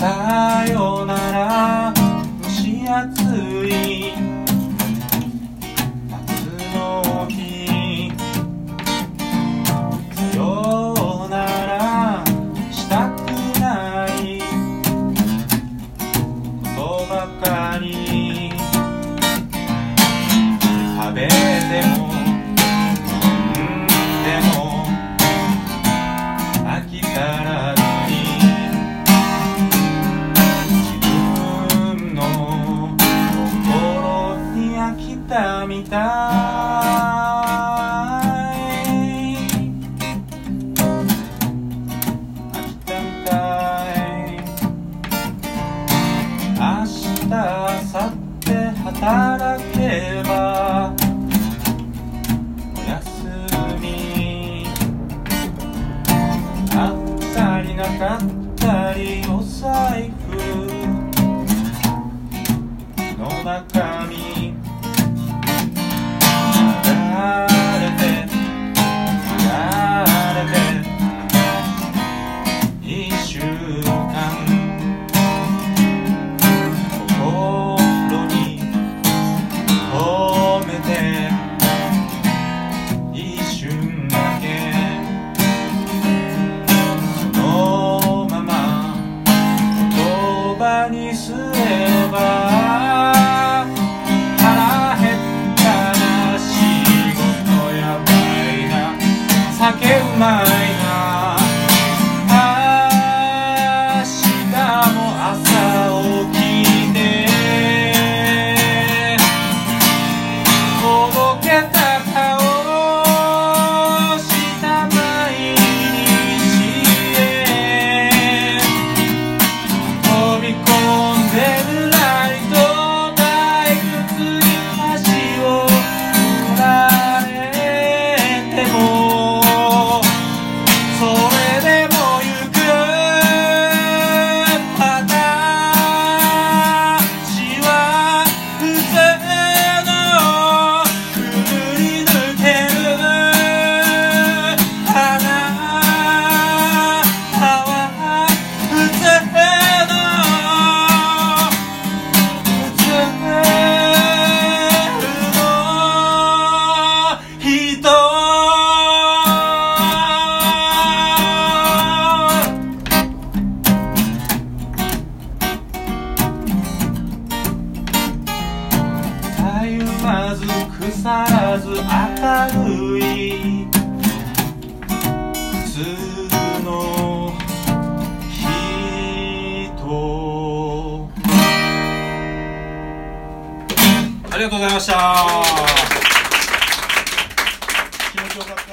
さよなら。蒸し暑い買ったりお財布の中にすれば腹減ったな仕事やばいな酒腐らず明るい。普通の人。ありがとうございました気持ちよかった。